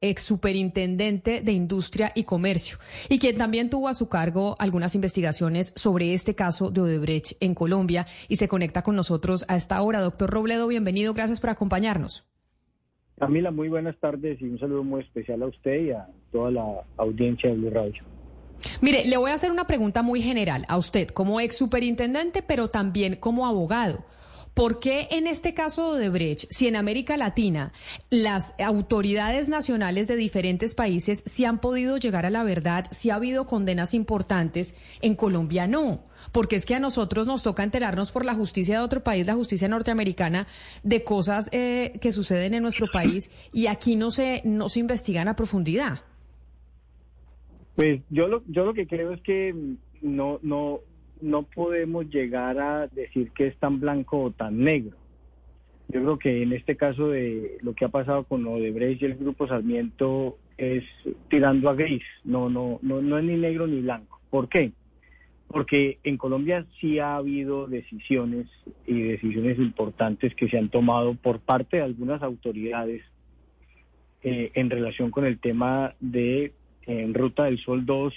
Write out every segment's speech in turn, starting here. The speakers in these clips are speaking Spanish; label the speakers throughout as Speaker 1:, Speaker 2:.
Speaker 1: ex superintendente de Industria y Comercio, y quien también tuvo a su cargo algunas investigaciones sobre este caso de Odebrecht en Colombia y se conecta con nosotros a esta hora. Doctor Robledo, bienvenido, gracias por acompañarnos.
Speaker 2: Camila, muy buenas tardes y un saludo muy especial a usted y a toda la audiencia de Blue Radio.
Speaker 1: Mire, le voy a hacer una pregunta muy general a usted como ex superintendente, pero también como abogado. ¿Por qué en este caso de Odebrecht, si en América Latina las autoridades nacionales de diferentes países sí han podido llegar a la verdad, si ha habido condenas importantes, en Colombia no? Porque es que a nosotros nos toca enterarnos por la justicia de otro país, la justicia norteamericana, de cosas eh, que suceden en nuestro país y aquí no se, no se investigan a profundidad.
Speaker 2: Pues yo lo, yo lo que creo es que no, no, no podemos llegar a decir que es tan blanco o tan negro. Yo creo que en este caso de lo que ha pasado con Odebrecht y el Grupo Sarmiento es tirando a gris, no, no, no, no es ni negro ni blanco. ¿Por qué? Porque en Colombia sí ha habido decisiones y decisiones importantes que se han tomado por parte de algunas autoridades eh, en relación con el tema de en Ruta del Sol 2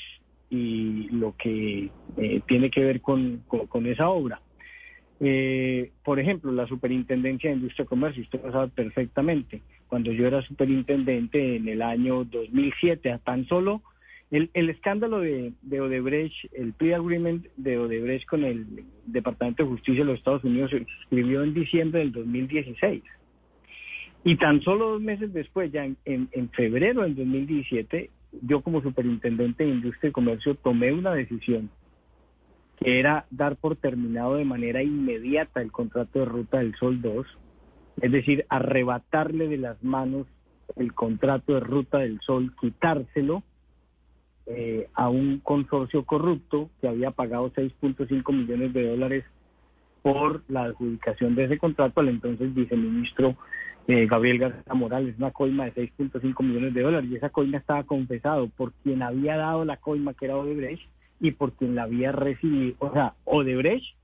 Speaker 2: y lo que eh, tiene que ver con, con, esa obra. Eh, por ejemplo, la Superintendencia de Industria y Comercio, usted lo sabe perfectamente. Cuando yo era superintendente en el año 2007, a tan solo el, el escándalo de, de Odebrecht, el pre-agreement de Odebrecht con el Departamento de Justicia de los Estados Unidos se suscribió en diciembre del 2016. Y tan solo dos meses después, ya en, en febrero del 2017, yo como superintendente de Industria y Comercio tomé una decisión que era dar por terminado de manera inmediata el contrato de Ruta del Sol 2, es decir, arrebatarle de las manos el contrato de Ruta del Sol, quitárselo eh, a un consorcio corrupto que había pagado 6.5 millones de dólares por la adjudicación de ese contrato al entonces viceministro eh, Gabriel García Morales, una coima de 6.5 millones de dólares, y esa coima estaba confesado por quien había dado la coima, que era Odebrecht, y por quien la había recibido, o sea, Odebrecht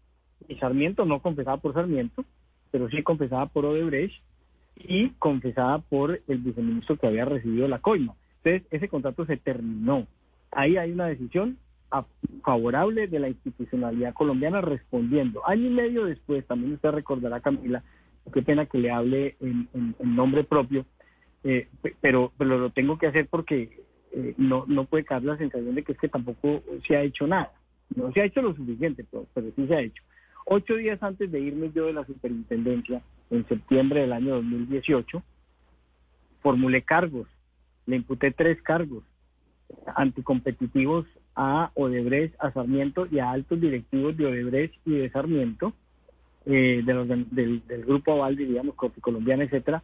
Speaker 2: y Sarmiento, no confesada por Sarmiento, pero sí confesada por Odebrecht y confesada por el viceministro que había recibido la coima. Entonces, ese contrato se terminó. Ahí hay una decisión favorable de la institucionalidad colombiana respondiendo. Año y medio después, también usted recordará, Camila, qué pena que le hable en, nombre propio, eh, pe- pero, pero lo tengo que hacer porque eh, no, no puede caer la sensación de que es que tampoco se ha hecho nada. No se ha hecho lo suficiente, pero, pero sí se ha hecho. Ocho días antes de irme yo de la superintendencia, en septiembre del año 2018, formulé cargos, le imputé tres cargos anticompetitivos a Odebrecht, a Sarmiento y a altos directivos de Odebrecht y de Sarmiento, eh, de los- del, grupo Aval, diríamos, Colombiana, etcétera,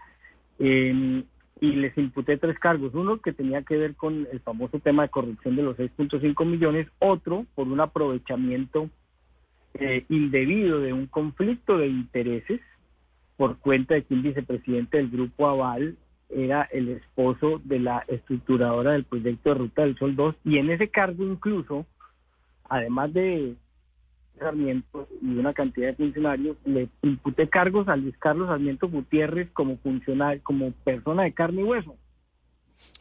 Speaker 2: eh, y les imputé tres cargos. Uno que tenía que ver con el famoso tema de corrupción de los 6.5 millones, otro por un aprovechamiento eh, indebido de un conflicto de intereses por cuenta de que un vicepresidente del grupo Aval era el esposo de la estructuradora del proyecto de Ruta del Sol 2 y en ese cargo incluso, además de Sarmiento y una cantidad de funcionarios, le imputé cargos a Luis Carlos Sarmiento Gutiérrez como funcionario, como persona de carne y hueso.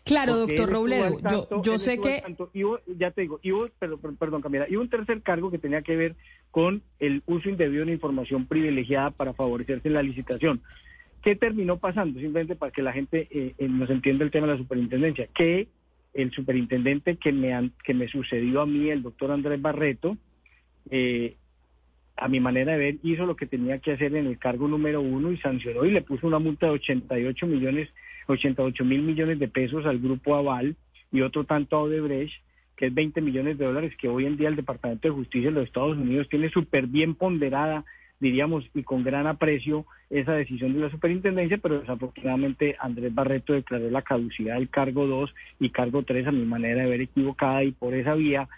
Speaker 1: Claro,
Speaker 2: Porque
Speaker 1: doctor Robledo, yo, yo sé que...
Speaker 2: tanto. Y hubo- ya te digo, y hubo- pero, perdón Camila, y hubo un tercer cargo que tenía que ver con el uso indebido de una información privilegiada para favorecerse en la licitación. ¿Qué terminó pasando? Simplemente para que la gente eh, eh, nos entienda el tema de la superintendencia, que el superintendente que me, que me sucedió a mí, el doctor Andrés Barreto, eh, a mi manera de ver, hizo lo que tenía que hacer en el cargo número uno y sancionó y le puso una multa de 88 millones, 88 mil millones de pesos al grupo Aval y otro tanto a Odebrecht, que es 20 millones de dólares que hoy en día el Departamento de Justicia de los Estados Unidos tiene súper bien ponderada diríamos, y con gran aprecio esa decisión de la superintendencia, pero desafortunadamente Andrés Barreto declaró la caducidad del cargo 2 y cargo 3 a mi manera de ver equivocada y por esa vía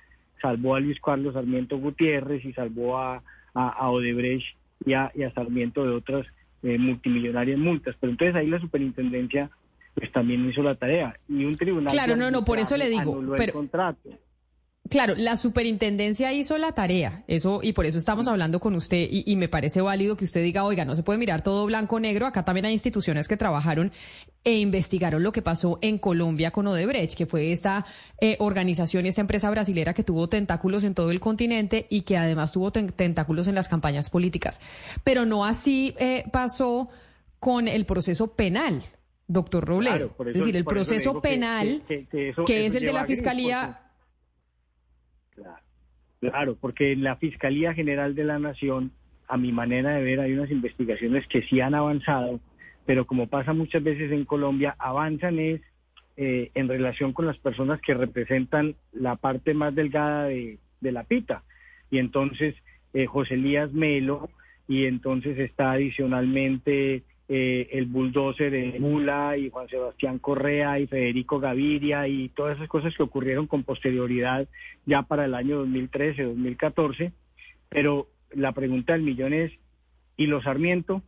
Speaker 2: salvó a Luis Carlos Sarmiento Gutiérrez y salvó a, a, Odebrecht y a, Sarmiento de otras eh, multimillonarias multas. Pero entonces ahí la superintendencia pues también hizo la tarea y un tribunal...
Speaker 1: Claro, no, no, por eso le digo...
Speaker 2: Pero... El contrato.
Speaker 1: Claro, la superintendencia hizo la tarea, eso y por eso estamos hablando con usted y, me parece válido que usted diga, oiga, no se puede mirar todo blanco negro. Acá también hay instituciones que trabajaron e investigaron lo que pasó en Colombia con Odebrecht, que fue esta eh, organización y esta empresa brasilera que tuvo tentáculos en todo el continente y que además tuvo tentáculos en las campañas políticas. Pero no así eh, pasó con el proceso penal doctor Robledo. es decir, el proceso penal, que, es el de la Fiscalía,
Speaker 2: Claro, porque en la Fiscalía General de la Nación, a mi manera de ver, hay unas investigaciones que sí han avanzado, pero como pasa muchas veces en Colombia, avanzan es eh, en relación con las personas que representan la parte más delgada de, la pita. Y entonces eh, José Elías Melo, y entonces está adicionalmente eh, el bulldozer de Mula y Juan Sebastián Correa y Federico Gaviria y todas esas cosas que ocurrieron con posterioridad ya para el año 2013, 2014. Pero la pregunta del millón es, ¿y los Sarmiento?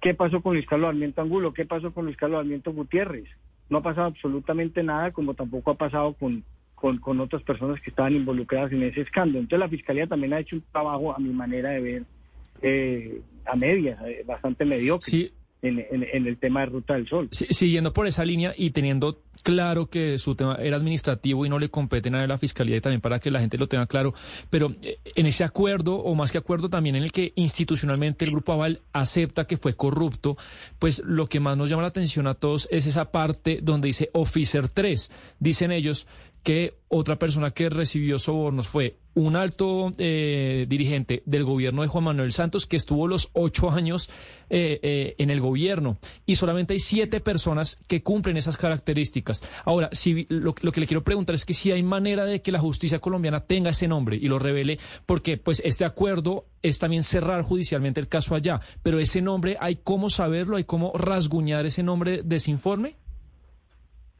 Speaker 2: ¿Qué pasó con Luis Carlos Sarmiento Angulo? ¿Qué pasó con Luis Carlos Sarmiento Gutiérrez? No ha pasado absolutamente nada, como tampoco ha pasado con, con, con otras personas que estaban involucradas en ese escándalo. Entonces la Fiscalía también ha hecho un trabajo, a mi manera de ver, eh, a medias, eh, bastante mediocre. En, el tema de Ruta del Sol.
Speaker 3: siguiendo por esa línea y teniendo claro que su tema era administrativo y no le competen a la Fiscalía y también para que la gente lo tenga claro, pero eh, en ese acuerdo, o más que acuerdo también en el que institucionalmente el Grupo Aval acepta que fue corrupto, pues lo que más nos llama la atención a todos es esa parte donde dice Officer 3. Dicen ellos que otra persona que recibió sobornos fue un alto eh, dirigente del gobierno de Juan Manuel Santos que estuvo los ocho años eh, eh, en el gobierno. Y solamente hay siete personas que cumplen esas características. Ahora, si, lo, que le quiero preguntar es que si hay manera de que la justicia colombiana tenga ese nombre y lo revele, porque pues este acuerdo es también cerrar judicialmente el caso allá, pero ese nombre hay cómo saberlo, hay cómo rasguñar ese nombre de ese informe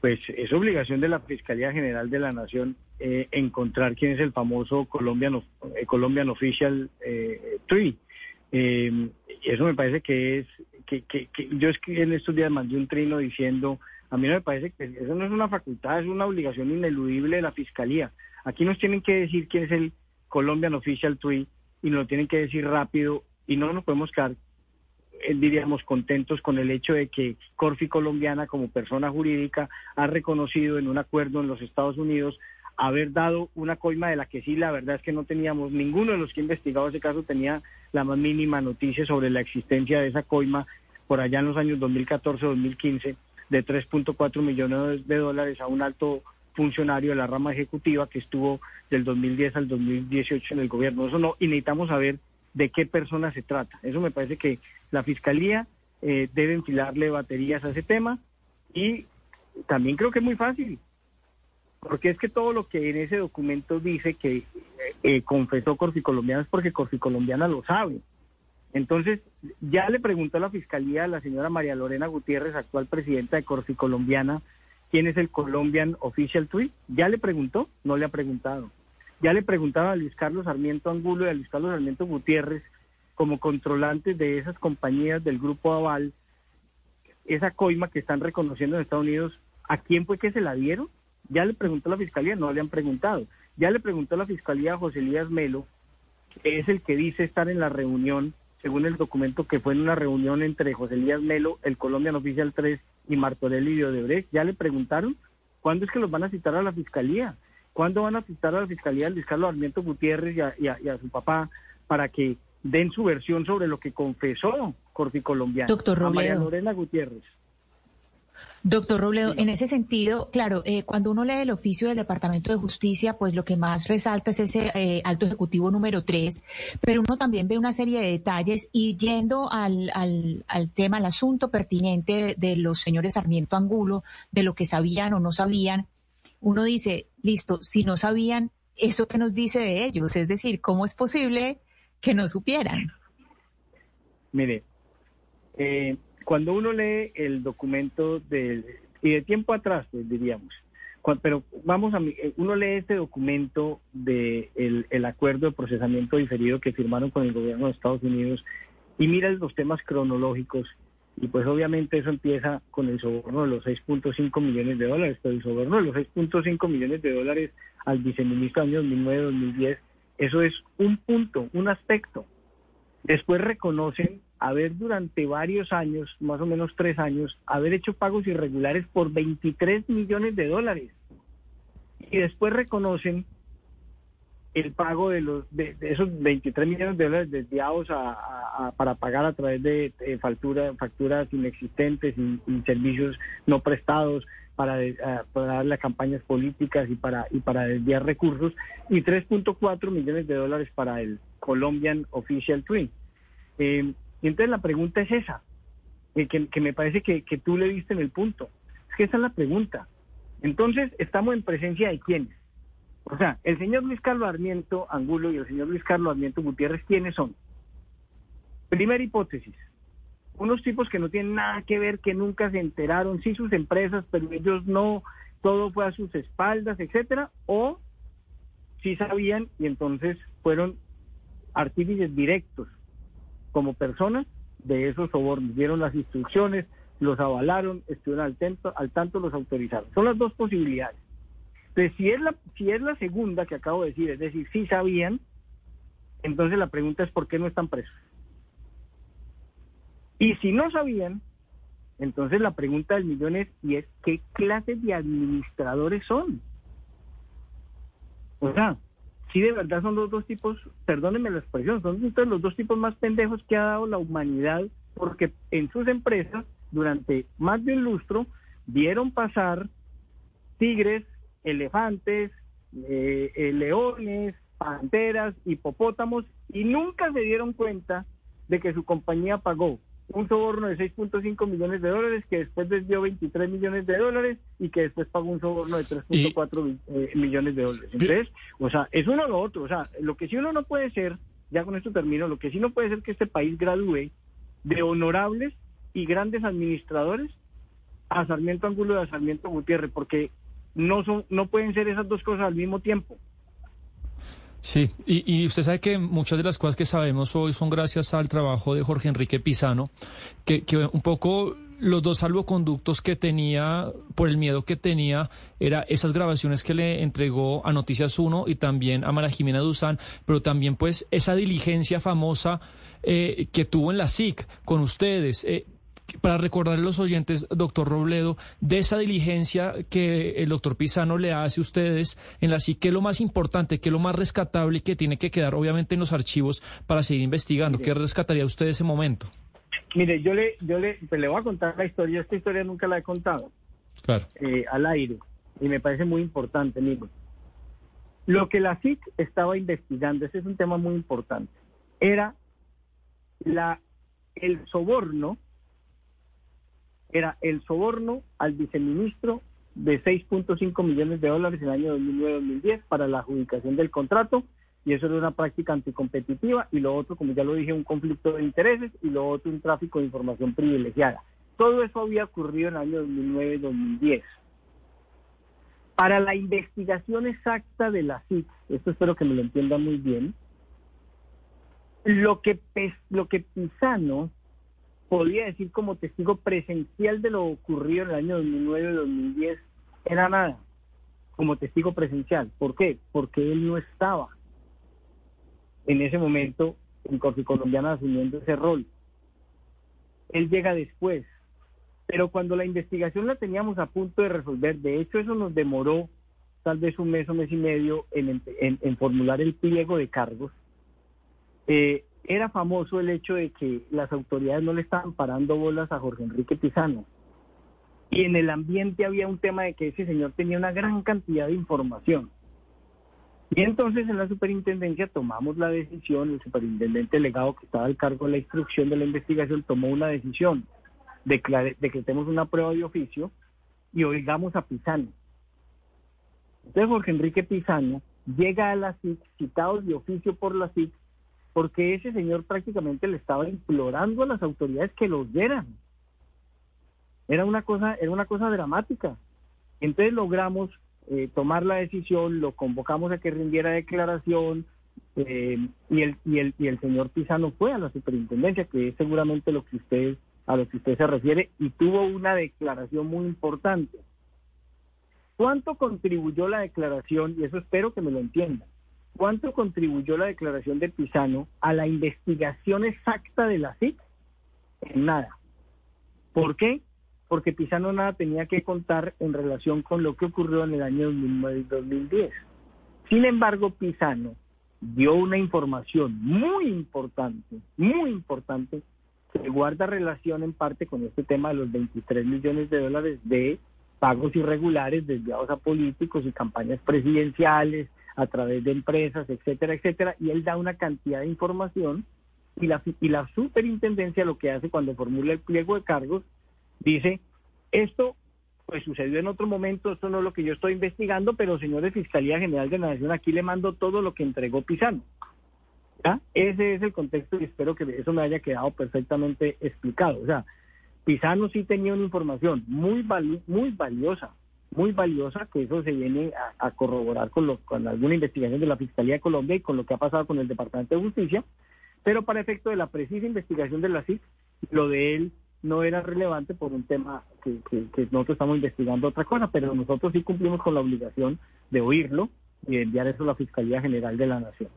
Speaker 2: pues es obligación de la Fiscalía General de la Nación eh, encontrar quién es el famoso Colombian, eh, Colombian Official eh, Tree. Eh, eso me parece que es, que, que, yo escribí en estos días mandé un trino diciendo, a mí no me parece que eso no es una facultad, es una obligación ineludible de la Fiscalía. Aquí nos tienen que decir quién es el Colombian Official Tree y nos lo tienen que decir rápido y no nos podemos quedar eh, diríamos, contentos con el hecho de que Corfi Colombiana, como persona jurídica, ha reconocido en un acuerdo en los Estados Unidos haber dado una coima de la que sí, la verdad es que no teníamos, ninguno de los que investigado ese caso tenía la más mínima noticia sobre la existencia de esa coima por allá en los años 2014-2015 de 3.4 millones de dólares a un alto funcionario de la rama ejecutiva que estuvo del 2010 al 2018 en el gobierno. Eso no, y necesitamos saber de qué persona se trata. Eso me parece que la Fiscalía eh, debe enfilarle baterías a ese tema y también creo que es muy fácil, porque es que todo lo que en ese documento dice que eh, confesó Corficolombiana es porque Corficolombiana lo sabe. Entonces, ya le preguntó a la Fiscalía a la señora María Lorena Gutiérrez, actual presidenta de Corficolombiana, quién es el Colombian Official Tweet. ¿Ya le preguntó? No le ha preguntado. Ya le preguntaba a Luis Carlos Sarmiento Angulo y a Luis Carlos Sarmiento Gutiérrez como controlantes de esas compañías del grupo Aval, esa coima que están reconociendo en Estados Unidos, ¿a quién fue que se la dieron? Ya le preguntó la fiscalía, no le han preguntado. Ya le preguntó la fiscalía a José Elías Melo, que es el que dice estar en la reunión, según el documento que fue en una reunión entre José Elías Melo, el Colombian Oficial 3 y Martorelli y Odebrecht. Ya le preguntaron cuándo es que los van a citar a la fiscalía. ¿Cuándo van a citar a la Fiscalía Luis Carlos Armiento Gutiérrez y a, su papá para que den su versión sobre lo que confesó Corfi Colombiano?
Speaker 1: Doctor Robledo.
Speaker 2: María Lorena Gutiérrez.
Speaker 4: Doctor Robledo, en ese sentido, claro, eh, cuando uno lee el oficio del Departamento de Justicia, pues lo que más resalta es ese eh, alto ejecutivo número tres, pero uno también ve una serie de detalles y yendo al, al, al tema, al asunto pertinente de los señores Sarmiento Angulo, de lo que sabían o no sabían, uno dice, listo, si no sabían, ¿eso qué nos dice de ellos? Es decir, ¿cómo es posible que no supieran?
Speaker 2: Mire, eh, cuando uno lee el documento del, y de tiempo atrás, pues diríamos, pero vamos a, eh, uno lee este documento de el, acuerdo de procesamiento diferido que firmaron con el gobierno de Estados Unidos y mira los temas cronológicos y pues obviamente eso empieza con el soborno de los 6.5 millones de dólares, pero el soborno de los 6.5 millones de dólares al viceministro año 2009-2010, eso es un punto, un aspecto. Después reconocen haber durante varios años, más o menos tres años, haber hecho pagos irregulares por 23 millones de dólares. Y después reconocen el pago de los de, esos 23 millones de dólares desviados a, para pagar a través de, factura, facturas inexistentes y, servicios no prestados para, para darle a campañas políticas y para y para desviar recursos y 3.4 millones de dólares para el Colombian Official Twin. Eh, y entonces la pregunta es esa, eh, que, me parece que, que tú le diste en el punto. Es que esa es la pregunta. Entonces, estamos en presencia de quiénes. O sea, el señor Luis Carlos Armiento Angulo y el señor Luis Carlos Armiento Gutiérrez, ¿quiénes son? Primera hipótesis, unos tipos que no tienen nada que ver, que nunca se enteraron, sí sus empresas, pero ellos no, todo fue a sus espaldas, etcétera, o sí sabían y entonces fueron artífices directos como personas de esos sobornos, dieron las instrucciones, los avalaron, estuvieron al tanto, al tanto los autorizaron. Son las dos posibilidades. Entonces, si es, la, si es la segunda que acabo de decir, es decir, si sabían, entonces la pregunta es ¿por qué no están presos? Y si no sabían, entonces la pregunta del millón es, ¿y es qué clase de administradores son? O sea, si de verdad son los dos tipos, perdónenme la expresión, son los dos tipos más pendejos que ha dado la humanidad, porque en sus empresas, durante más de un lustro, vieron pasar tigres, elefantes, eh, eh, leones, panteras, hipopótamos, y nunca se dieron cuenta de que su compañía pagó un soborno de 6.5 millones de dólares, que después desvió 23 millones de dólares y que después pagó un soborno de 3.4 eh, millones de dólares. Entonces, o sea, es uno o lo otro. O sea, lo que sí uno no puede ser, ya con esto termino, lo que sí no puede ser que este país gradúe de honorables y grandes administradores a Sarmiento Angulo y a Sarmiento Gutiérrez, porque no son, no pueden ser esas dos cosas al mismo tiempo.
Speaker 3: Sí, y, usted sabe que muchas de las cosas que sabemos hoy son gracias al trabajo de Jorge Enrique Pizano, que, un poco los dos salvoconductos que tenía, por el miedo que tenía, era esas grabaciones que le entregó a Noticias 1 y también a Mara Jimena Duzán, pero también pues esa diligencia famosa eh, que tuvo en la SIC con ustedes. Eh, para recordar a los oyentes, doctor Robledo, de esa diligencia que el doctor Pisano le hace a ustedes en la SIC, ¿qué es lo más importante, qué es lo más rescatable y que tiene que quedar obviamente en los archivos para seguir investigando? ¿Qué rescataría usted ese momento?
Speaker 2: Mire, yo le, yo le, pues le voy a contar la historia, esta historia nunca la he contado
Speaker 3: claro.
Speaker 2: Eh, al aire y me parece muy importante, amigo. Lo que la SIC estaba investigando, ese es un tema muy importante, era la, el soborno era el soborno al viceministro de 6.5 millones de dólares en el año 2009-2010 para la adjudicación del contrato y eso era una práctica anticompetitiva y lo otro, como ya lo dije, un conflicto de intereses y lo otro un tráfico de información privilegiada. Todo eso había ocurrido en el año 2009-2010. Para la investigación exacta de la CIC, esto espero que me lo entienda muy bien, lo que, lo que Pisano podía decir como testigo presencial de lo ocurrido en el año 2009 y 2010 era nada, como testigo presencial. ¿Por qué? Porque él no estaba en ese momento en Corte Colombiana asumiendo ese rol. Él llega después. Pero cuando la investigación la teníamos a punto de resolver, de hecho eso nos demoró tal vez un mes o mes y medio en, formular el pliego de cargos, eh, era famoso el hecho de que las autoridades no le estaban parando bolas a Jorge Enrique Pizano. Y en el ambiente había un tema de que ese señor tenía una gran cantidad de información. Y entonces en la superintendencia tomamos la decisión, el superintendente delegado que estaba al cargo de la instrucción de la investigación tomó una decisión, de decretemos una prueba de oficio y oigamos a Pizano. Entonces Jorge Enrique Pizano llega a la SIC, citado de oficio por la SIC, porque ese señor prácticamente le estaba implorando a las autoridades que los dieran. Era una cosa, era una cosa dramática. Entonces logramos eh, tomar la decisión, lo convocamos a que rindiera declaración eh, y, el, y, el, y el señor Pisano fue a la superintendencia, que es seguramente lo que usted, a lo que usted se refiere, y tuvo una declaración muy importante. ¿Cuánto contribuyó la declaración? Y eso espero que me lo entiendan. ¿Cuánto contribuyó la declaración de Pisano a la investigación exacta de la CIC? En nada. ¿Por qué? Porque Pisano nada tenía que contar en relación con lo que ocurrió en el año 2009 y 2010. Sin embargo, Pisano dio una información muy importante, muy importante, que guarda relación en parte con este tema de los 23 millones de dólares de pagos irregulares desviados a políticos y campañas presidenciales a través de empresas, etcétera, etcétera, y él da una cantidad de información y la, y la superintendencia lo que hace cuando formula el pliego de cargos, dice, esto pues sucedió en otro momento, esto no es lo que yo estoy investigando, pero señor de Fiscalía General de la Nación, aquí le mando todo lo que entregó Pisano. Ese es el contexto y espero que eso me haya quedado perfectamente explicado. O sea, Pisano sí tenía una información muy, muy valiosa, muy valiosa, que eso se viene a, corroborar con, lo, con alguna investigación de la Fiscalía de Colombia y con lo que ha pasado con el Departamento de Justicia, pero para efecto de la precisa investigación de la CIC, lo de él no era relevante por un tema que, que, nosotros estamos investigando otra cosa, pero nosotros sí cumplimos con la obligación de oírlo y enviar eso a la Fiscalía General de la Nación.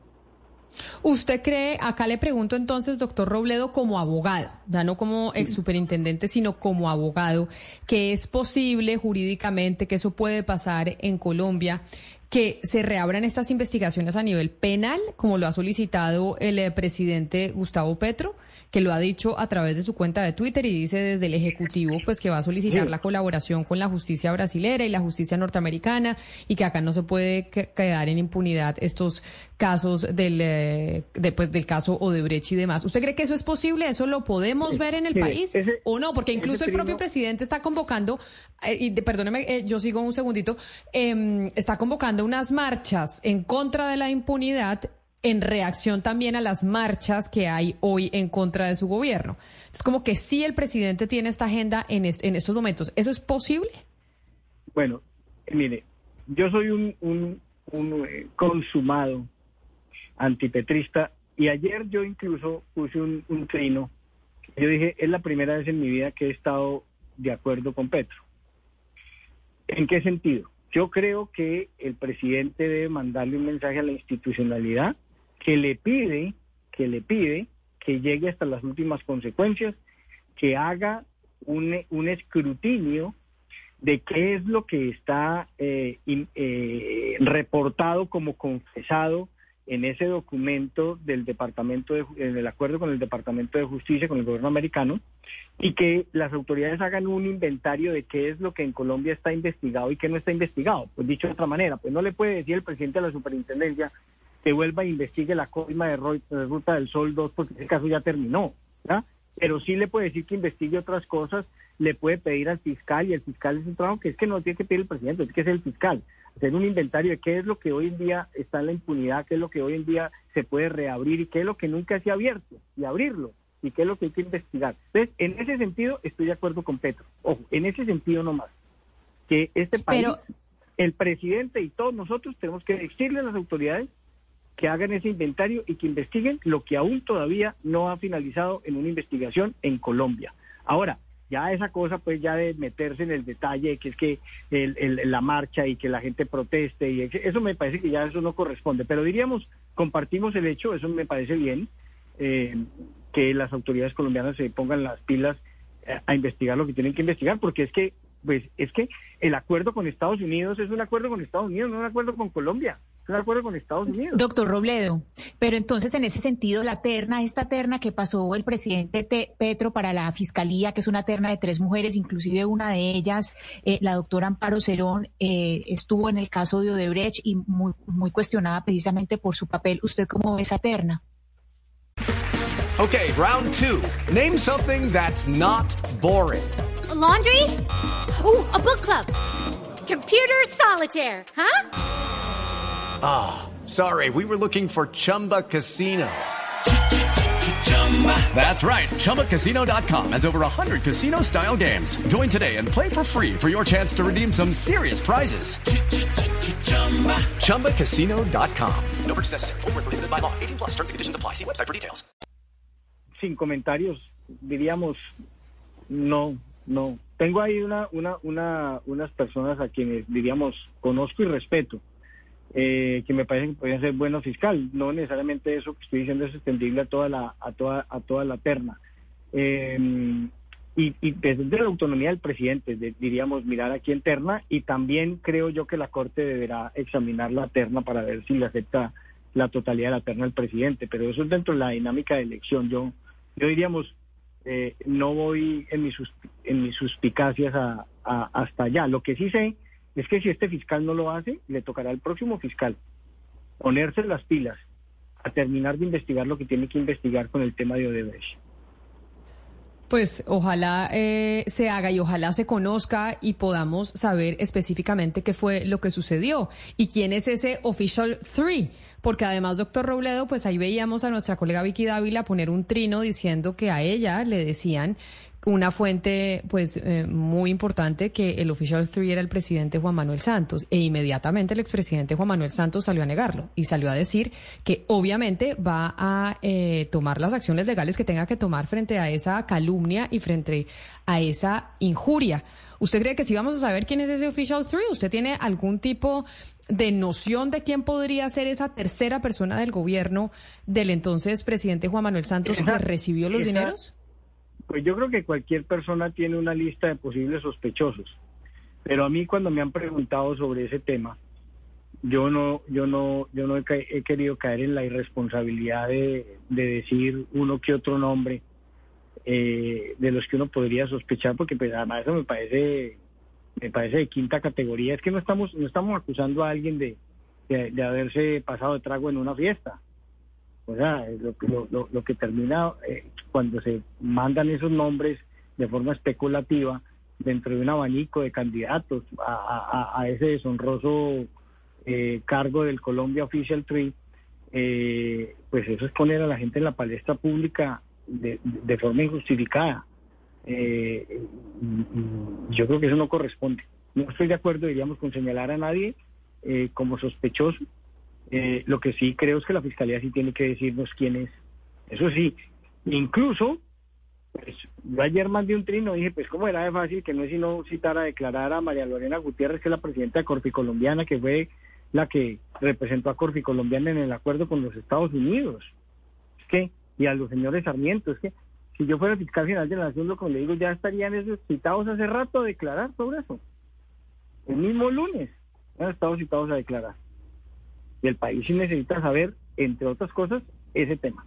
Speaker 1: ¿Usted cree, acá le pregunto entonces, doctor Robledo, como abogado, ya no como ex superintendente, sino como abogado, que es posible jurídicamente que eso puede pasar en Colombia, que se reabran estas investigaciones a nivel penal, como lo ha solicitado el eh, presidente Gustavo Petro? que lo ha dicho a través de su cuenta de Twitter y dice desde el Ejecutivo pues que va a solicitar la colaboración con la justicia brasilera y la justicia norteamericana y que acá no se puede quedar en impunidad estos casos del, eh, del caso Odebrecht y demás. ¿Usted cree que eso es posible? ¿Eso lo podemos ver en el país o no? Porque incluso el propio presidente está convocando, eh, y perdóneme, eh, yo sigo un segundito, em, está convocando unas marchas en contra de la impunidad en reacción también a las marchas que hay hoy en contra de su gobierno. Es como que sí el presidente tiene esta agenda en, en estos momentos. ¿Eso es posible?
Speaker 2: Bueno, mire, yo soy un, un, un eh, consumado antipetrista y ayer yo incluso puse un, un trino. Yo dije, es la primera vez en mi vida que he estado de acuerdo con Petro. ¿En qué sentido? Yo creo que el presidente debe mandarle un mensaje a la institucionalidad que le pide, que le pide que llegue hasta las últimas consecuencias, que haga un, un escrutinio de qué es lo que está eh, eh, reportado como confesado en ese documento del departamento de, en el acuerdo con el departamento de justicia con el gobierno americano y que las autoridades hagan un inventario de qué es lo que en Colombia está investigado y qué no está investigado pues dicho de otra manera pues no le puede decir el presidente de la superintendencia que vuelva e investigue la coima de, Ruta del Sol 2 porque ese caso ya terminó, Pero sí le puede decir que investigue otras cosas, le puede pedir al fiscal y el fiscal es un trabajo que es que no tiene que pedir el presidente, es que es el fiscal. Hacer un inventario de qué es lo que hoy en día está en la impunidad, qué es lo que hoy en día se puede reabrir y qué es lo que nunca se ha abierto y abrirlo y qué es lo que hay que investigar. Entonces, en ese sentido estoy de acuerdo con Petro. Ojo, en ese sentido nomás. Que este país, el presidente y todos nosotros tenemos que decirle a las autoridades que hagan ese inventario y que investiguen lo que aún todavía no ha finalizado en una investigación en Colombia. Ahora, ya esa cosa pues ya de meterse en el detalle, que es que la marcha y que la gente proteste, y eso me parece que ya eso no corresponde, pero diríamos, compartimos el hecho, eso me parece bien, eh, que las autoridades colombianas se pongan las pilas eh, a investigar lo que tienen que investigar, porque es que pues es que el acuerdo con Estados Unidos es un acuerdo con Estados Unidos, no un acuerdo con Colombia, un acuerdo con Estados Unidos.
Speaker 4: Doctor Robledo, pero entonces en ese sentido la terna, esta terna que pasó el presidente Petro para la fiscalía, que es una terna de tres mujeres, inclusive una de ellas, eh, la doctora Amparo Cerón, eh, estuvo en el caso de Odebrecht y muy, muy cuestionada precisamente por su papel. ¿Usted cómo ve esa terna?
Speaker 5: Ok, round two. Name something that's not boring.
Speaker 6: laundry? Ooh, a book club. Computer solitaire, huh?
Speaker 5: Ah, sorry, we were looking for Chumba Casino. That's right. ChumbaCasino.com has over 100 casino style games. Join today and play for free for your chance to redeem some serious prizes. ChumbaCasino.com.
Speaker 7: No purchase necessary. Void where prohibited by law. 18 plus terms and conditions apply. See website for details.
Speaker 2: Sin comentarios, diríamos, no, no. Tengo ahí una, una, una, unas personas a quienes, diríamos, conozco y respeto, eh, que me parecen que podrían ser buenos fiscal. No necesariamente eso que estoy diciendo es extendible a toda la, a toda, a toda la terna. Eh, y, y desde la autonomía del presidente, de- diríamos, mirar aquí en terna, y también creo yo que la Corte deberá examinar la terna para ver si le acepta la totalidad de la terna al presidente, pero eso es dentro de la dinámica de elección. Yo, yo diríamos, eh, no voy en mis, en mis suspicacias a- hasta allá. Lo que sí sé es que si este fiscal no lo hace, le tocará al próximo fiscal ponerse las pilas a terminar de investigar lo que tiene que investigar con el tema de Odebrecht.
Speaker 1: Pues ojalá eh, se haga y ojalá se conozca y podamos saber específicamente qué fue lo que sucedió y quién es ese official three. Porque además, doctor Robledo, pues ahí veíamos a nuestra colega Vicky Dávila poner un trino diciendo que a ella le decían una fuente pues eh, muy importante que el official three era el presidente Juan Manuel Santos e inmediatamente el expresidente Juan Manuel Santos salió a negarlo y salió a decir que obviamente va a eh, tomar las acciones legales que tenga que tomar frente a esa calumnia y frente a esa injuria. ¿Usted cree que si vamos a saber quién es ese official three? ¿Usted tiene algún tipo de noción de quién podría ser esa tercera persona del gobierno del entonces presidente Juan Manuel Santos que recibió los dineros?
Speaker 2: Pues yo creo que cualquier persona tiene una lista de posibles sospechosos, pero a mí cuando me han preguntado sobre ese tema, yo no, yo no, yo no he, he querido caer en la irresponsabilidad de, de decir uno que otro nombre eh, de los que uno podría sospechar, porque pues además eso me parece, me parece de quinta categoría. Es que no estamos, no estamos acusando a alguien de, de, de haberse pasado de trago en una fiesta. O sea, lo, lo, lo- que termina eh, cuando se mandan esos nombres de forma especulativa dentro de un abanico de candidatos a, ese deshonroso eh, cargo del Colombia Official Tree, eh, pues eso es poner a la gente en la palestra pública de, de forma injustificada. Eh, yo creo que eso no corresponde. No estoy de acuerdo, diríamos, con señalar a nadie como sospechoso. Eh, lo que sí creo es que la fiscalía sí tiene que decirnos quién es. Eso sí, incluso, pues, yo ayer mandé un trino, dije, pues cómo era de fácil que no es sino citar a declarar a María Lorena Gutiérrez, que es la presidenta de Corfi Colombiana, que fue la que representó a Corfi Colombiana en el acuerdo con los Estados Unidos. Es que, y a los señores Sarmiento, es que si yo fuera fiscal general de la Nación, lo que le digo, ya estarían esos citados hace rato a declarar sobre eso. El mismo lunes han estado citados a declarar. Y el país sí necesita saber, entre otras cosas, ese tema.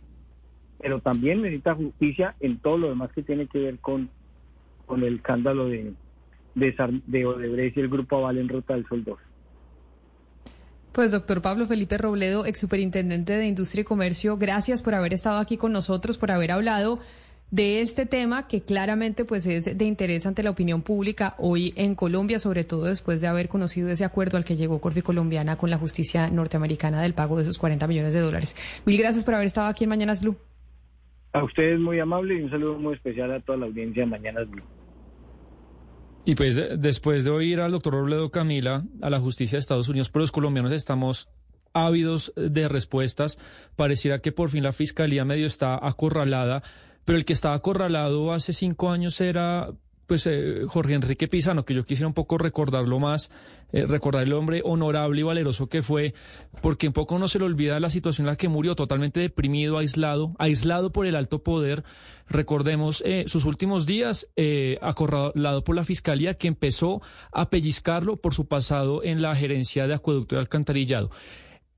Speaker 2: Pero también necesita justicia en todo lo demás que tiene que ver con, con el escándalo de, de, Odebrecht y el Grupo Aval en Ruta del Sol 2.
Speaker 1: Pues doctor Pablo Felipe Robledo, ex superintendente de Industria y Comercio, gracias por haber estado aquí con nosotros, por haber hablado de este tema que claramente pues es de interés ante la opinión pública hoy en Colombia, sobre todo después de haber conocido ese acuerdo al que llegó Corfi Colombiana con la justicia norteamericana del pago de esos 40 millones de dólares. Mil gracias por haber estado aquí en Mañanas Blue.
Speaker 2: A ustedes muy amable y un saludo muy especial a toda la audiencia de Mañanas Blue.
Speaker 3: Y pues de- después de oír al doctor Robledo Camila a la justicia de Estados Unidos, pero los colombianos estamos ávidos de respuestas. Pareciera que por fin la fiscalía medio está acorralada, pero el que estaba acorralado hace cinco años era pues eh, Jorge Enrique Pizano, que yo quisiera un poco recordarlo más, eh, recordar el hombre honorable y valeroso que fue, porque un poco no se le olvida la situación en la que murió, totalmente deprimido, aislado, aislado por el alto poder. Recordemos eh, sus últimos días, acorralado por la fiscalía que empezó a pellizcarlo por su pasado en la gerencia de acueducto y alcantarillado.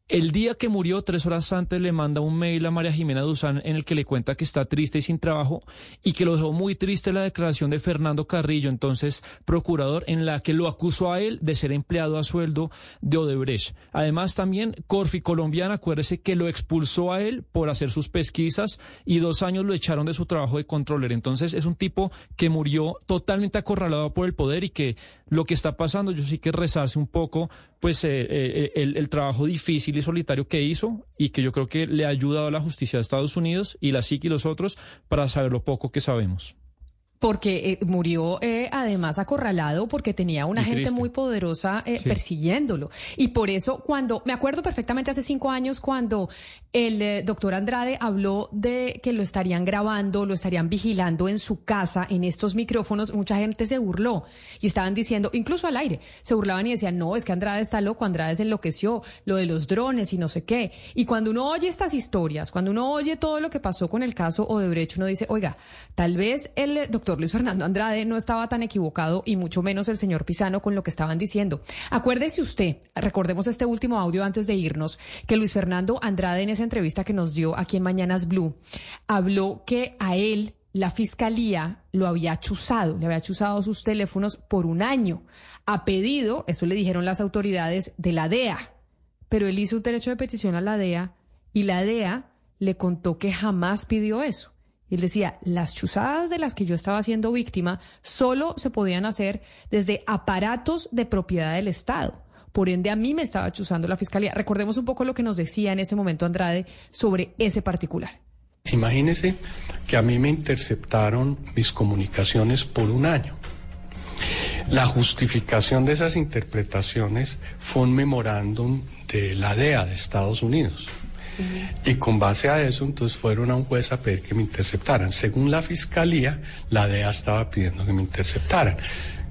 Speaker 3: El día que murió, tres horas antes, le manda un mail a María Jimena Duzán en el que le cuenta que está triste y sin trabajo y que lo dejó muy triste la declaración de Fernando Carrillo, entonces procurador, en la que lo acusó a él de ser empleado a sueldo de Odebrecht. Además, también Corfi Colombiana, acuérdese que lo expulsó a él por hacer sus pesquisas y dos años lo echaron de su trabajo de controller. Entonces, es un tipo que murió totalmente acorralado por el poder y que lo que está pasando, yo sí que rezarse un poco pues eh, eh, el, el, trabajo difícil y solitario que hizo y que yo creo que le ha ayudado a la justicia de Estados Unidos y la SIC y los otros para saber lo poco que sabemos
Speaker 1: porque eh, murió eh, además acorralado porque tenía una gente muy poderosa eh, persiguiéndolo. Y por eso cuando, me acuerdo perfectamente hace cinco años cuando el doctor Andrade habló de que lo estarían grabando, lo estarían vigilando en su casa, en estos micrófonos, mucha gente se burló y estaban diciendo, incluso al aire, se burlaban y decían, no, es que Andrade está loco, Andrade se enloqueció, lo de los drones y no sé qué. Y cuando uno oye estas historias, cuando uno oye todo lo que pasó con el caso Odebrecht, uno dice, oiga, tal vez el doctor Luis Fernando Andrade no estaba tan equivocado y mucho menos el señor Pisano con lo que estaban diciendo. Acuérdese usted, recordemos este último audio antes de irnos, que Luis Fernando Andrade en esa entrevista que nos dio aquí en Mañanas Blue, habló que a él la fiscalía lo había chuzado, le había chuzado sus teléfonos por un año, a pedido, eso le dijeron las autoridades de la DEA, pero él hizo un derecho de petición a la DEA y la DEA le contó que jamás pidió eso. Él decía, las chuzadas de las que yo estaba siendo víctima solo se podían hacer desde aparatos de propiedad del Estado. Por ende, a mí me estaba chuzando la fiscalía. Recordemos un poco lo que nos decía en ese momento Andrade sobre ese particular.
Speaker 6: Imagínese que a mí me interceptaron mis comunicaciones por un año. La justificación de esas interpretaciones fue un memorándum de la DEA de Estados Unidos. Y con base a eso, entonces fueron a un juez a pedir que me interceptaran. Según la fiscalía, la DEA estaba pidiendo que me interceptaran.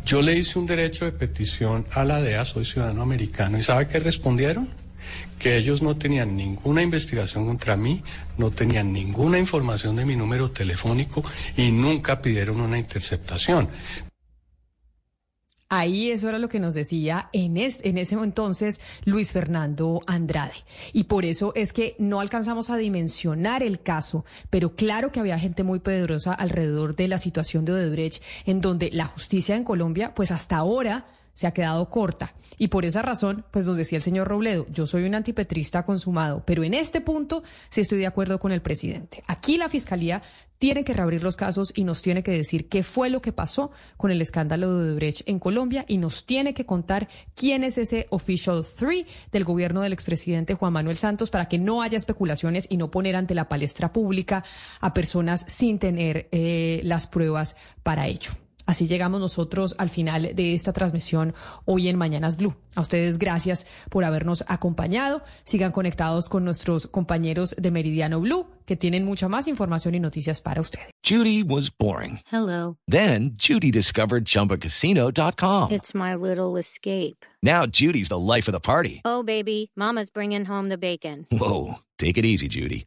Speaker 6: Yo le hice un derecho de petición a la DEA, soy ciudadano americano, ¿y sabe qué respondieron? Que ellos no tenían ninguna investigación contra mí, no tenían ninguna información de mi número telefónico y nunca pidieron una interceptación.
Speaker 1: Ahí eso era lo que nos decía en, en ese entonces Luis Fernando Andrade. Y por eso es que no alcanzamos a dimensionar el caso, pero claro que había gente muy poderosa alrededor de la situación de Odebrecht, en donde la justicia en Colombia, pues hasta ahora se ha quedado corta. Y por esa razón, pues nos decía el señor Robledo, yo soy un antipetrista consumado, pero en este punto sí estoy de acuerdo con el presidente. Aquí la Fiscalía tiene que reabrir los casos y nos tiene que decir qué fue lo que pasó con el escándalo de Odebrecht en Colombia y nos tiene que contar quién es ese official three del gobierno del expresidente Juan Manuel Santos para que no haya especulaciones y no poner ante la palestra pública a personas sin tener eh, las pruebas para ello. Así llegamos nosotros al final de esta transmisión hoy en Mañanas Blue. A ustedes gracias por habernos acompañado. Sigan conectados con nuestros compañeros de Meridiano Blue que tienen mucha más información y noticias para ustedes.
Speaker 8: Judy was boring.
Speaker 9: Hello.
Speaker 8: Then Judy discovered chumbacasino.com.
Speaker 9: It's my little escape.
Speaker 8: Now Judy's the life of the party.
Speaker 9: Oh baby, mama's bringing home the bacon.
Speaker 8: Whoa, take it easy Judy.